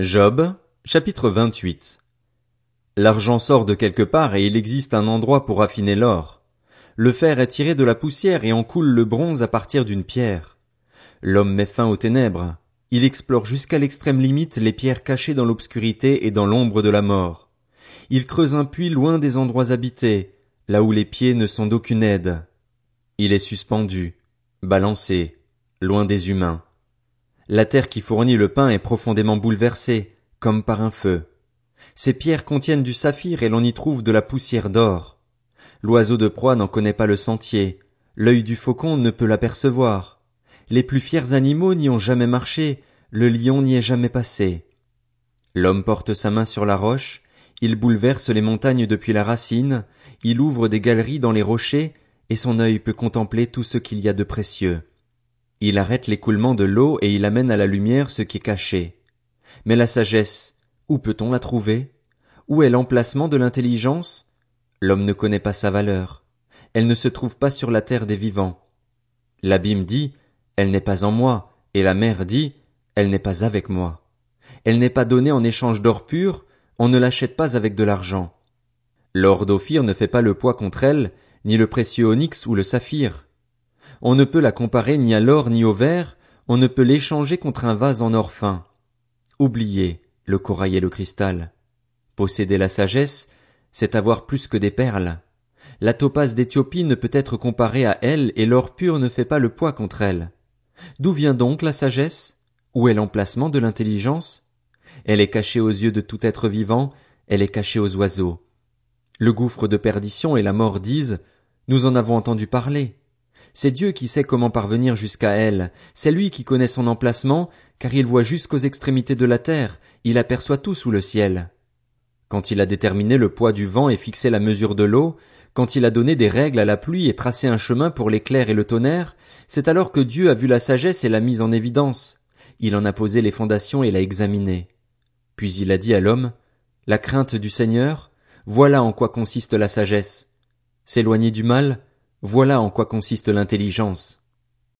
Job, chapitre 28 L'argent sort de quelque part et il existe un endroit pour affiner l'or. Le fer est tiré de la poussière et en coule le bronze à partir d'une pierre. L'homme met fin aux ténèbres. Il explore jusqu'à l'extrême limite les pierres cachées dans l'obscurité et dans l'ombre de la mort. Il creuse un puits loin des endroits habités, là où les pieds ne sont d'aucune aide. Il est suspendu, balancé, loin des humains. La terre qui fournit le pain est profondément bouleversée, comme par un feu. Ces pierres contiennent du saphir et l'on y trouve de la poussière d'or. L'oiseau de proie n'en connaît pas le sentier, l'œil du faucon ne peut l'apercevoir. Les plus fiers animaux n'y ont jamais marché, le lion n'y est jamais passé. L'homme porte sa main sur la roche, il bouleverse les montagnes depuis la racine, il ouvre des galeries dans les rochers, et son œil peut contempler tout ce qu'il y a de précieux. Il arrête l'écoulement de l'eau et il amène à la lumière ce qui est caché. Mais la sagesse, où peut-on la trouver? Où est l'emplacement de l'intelligence? L'homme ne connaît pas sa valeur. Elle ne se trouve pas sur la terre des vivants. L'abîme dit, elle n'est pas en moi, et la mer dit, elle n'est pas avec moi. Elle n'est pas donnée en échange d'or pur, on ne l'achète pas avec de l'argent. L'or d'Ophir ne fait pas le poids contre elle, ni le précieux onyx ou le saphir. On ne peut la comparer ni à l'or ni au verre, on ne peut l'échanger contre un vase en or fin. Oubliez le corail et le cristal. Posséder la sagesse, c'est avoir plus que des perles. La topaze d'Éthiopie ne peut être comparée à elle et l'or pur ne fait pas le poids contre elle. D'où vient donc la sagesse? Où est l'emplacement de l'intelligence? Elle est cachée aux yeux de tout être vivant, elle est cachée aux oiseaux. Le gouffre de perdition et la mort disent, nous en avons entendu parler. C'est Dieu qui sait comment parvenir jusqu'à elle, c'est lui qui connaît son emplacement, car il voit jusqu'aux extrémités de la terre, il aperçoit tout sous le ciel. Quand il a déterminé le poids du vent et fixé la mesure de l'eau, quand il a donné des règles à la pluie et tracé un chemin pour l'éclair et le tonnerre, c'est alors que Dieu a vu la sagesse et l'a mise en évidence. Il en a posé les fondations et l'a examinée. Puis il a dit à l'homme, La crainte du Seigneur, voilà en quoi consiste la sagesse. S'éloigner du mal, voilà en quoi consiste l'intelligence.